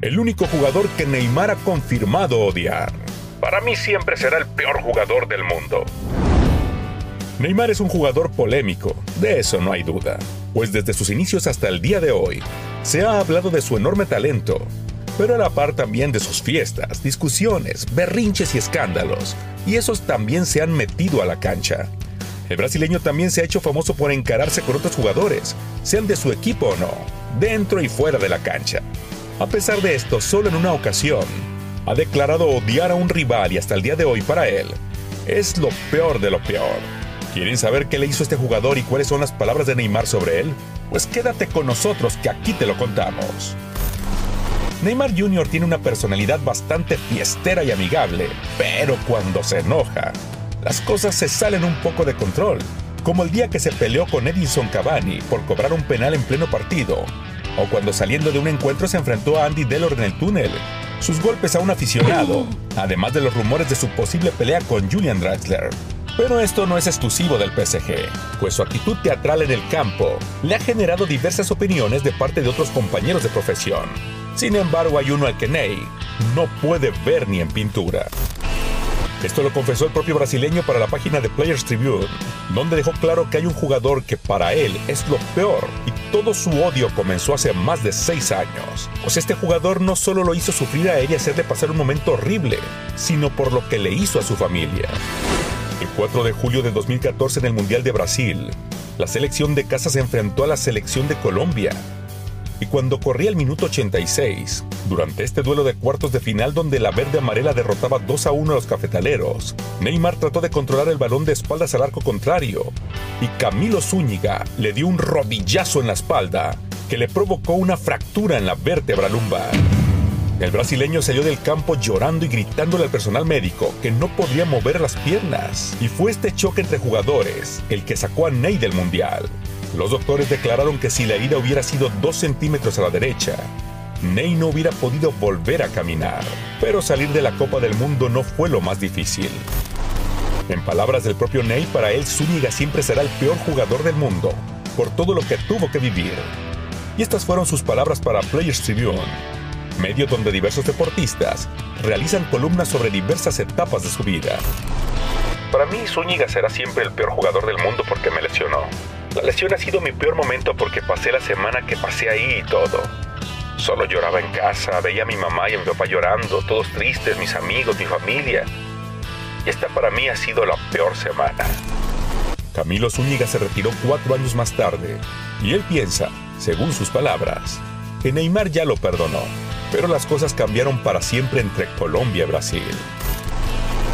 El único jugador que Neymar ha confirmado odiar. Para mí siempre será el peor jugador del mundo. Neymar es un jugador polémico, de eso no hay duda, pues desde sus inicios hasta el día de hoy se ha hablado de su enorme talento, pero a la par también de sus fiestas, discusiones, berrinches y escándalos, y esos también se han metido a la cancha. El brasileño también se ha hecho famoso por encararse con otros jugadores, sean de su equipo o no, dentro y fuera de la cancha. A pesar de esto, solo en una ocasión, ha declarado odiar a un rival y hasta el día de hoy para él es lo peor de lo peor. ¿Quieren saber qué le hizo este jugador y cuáles son las palabras de Neymar sobre él? Pues quédate con nosotros que aquí te lo contamos. Neymar Jr. tiene una personalidad bastante fiestera y amigable, pero cuando se enoja, las cosas se salen un poco de control, como el día que se peleó con Edinson Cavani por cobrar un penal en pleno partido, o cuando saliendo de un encuentro se enfrentó a Andy Delor en el túnel, sus golpes a un aficionado, además de los rumores de su posible pelea con Julian Draxler. Pero esto no es exclusivo del PSG, pues su actitud teatral en el campo le ha generado diversas opiniones de parte de otros compañeros de profesión. Sin embargo, hay uno al que Ney no puede ver ni en pintura. Esto lo confesó el propio brasileño para la página de Players Tribune, donde dejó claro que hay un jugador que para él es lo peor y todo su odio comenzó hace más de seis años. Pues este jugador no solo lo hizo sufrir a él y hacerle pasar un momento horrible, sino por lo que le hizo a su familia. El 4 de julio de 2014 en el Mundial de Brasil, la selección de casa se enfrentó a la selección de Colombia. Y cuando corría el minuto 86, durante este duelo de cuartos de final donde la verde amarela derrotaba 2 a 1 a los cafetaleros, Neymar trató de controlar el balón de espaldas al arco contrario y Camilo Zúñiga le dio un rodillazo en la espalda que le provocó una fractura en la vértebra lumbar. El brasileño salió del campo llorando y gritándole al personal médico que no podía mover las piernas. Y fue este choque entre jugadores el que sacó a Ney del Mundial. Los doctores declararon que si la herida hubiera sido 2 centímetros a la derecha, Ney no hubiera podido volver a caminar. Pero salir de la Copa del Mundo no fue lo más difícil. En palabras del propio Ney, para él Zúñiga siempre será el peor jugador del mundo, por todo lo que tuvo que vivir. Y estas fueron sus palabras para Players Tribune medio donde diversos deportistas realizan columnas sobre diversas etapas de su vida. Para mí, Zúñiga será siempre el peor jugador del mundo porque me lesionó. La lesión ha sido mi peor momento porque pasé la semana que pasé ahí y todo. Solo lloraba en casa, veía a mi mamá y a mi papá llorando, todos tristes, mis amigos, mi familia. Y esta para mí ha sido la peor semana. Camilo Zúñiga se retiró cuatro años más tarde y él piensa, según sus palabras, que Neymar ya lo perdonó pero las cosas cambiaron para siempre entre Colombia y Brasil.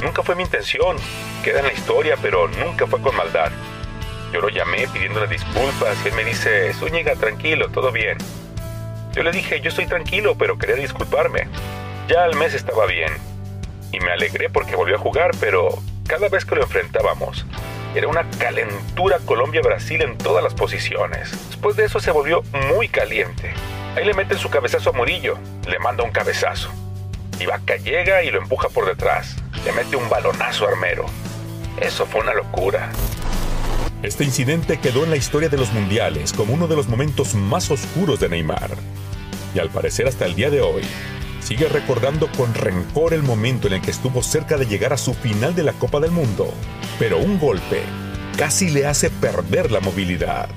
Nunca fue mi intención, queda en la historia, pero nunca fue con maldad. Yo lo llamé pidiéndole disculpas y él me dice, Zúñiga, tranquilo, todo bien. Yo le dije, yo estoy tranquilo, pero quería disculparme. Ya al mes estaba bien. Y me alegré porque volvió a jugar, pero cada vez que lo enfrentábamos, era una calentura Colombia-Brasil en todas las posiciones. Después de eso se volvió muy caliente. Ahí le meten su cabezazo a Murillo, le manda un cabezazo. Y Vaca llega y lo empuja por detrás. Le mete un balonazo Armero. Eso fue una locura. Este incidente quedó en la historia de los mundiales como uno de los momentos más oscuros de Neymar. Y al parecer hasta el día de hoy, sigue recordando con rencor el momento en el que estuvo cerca de llegar a su final de la Copa del Mundo. Pero un golpe casi le hace perder la movilidad.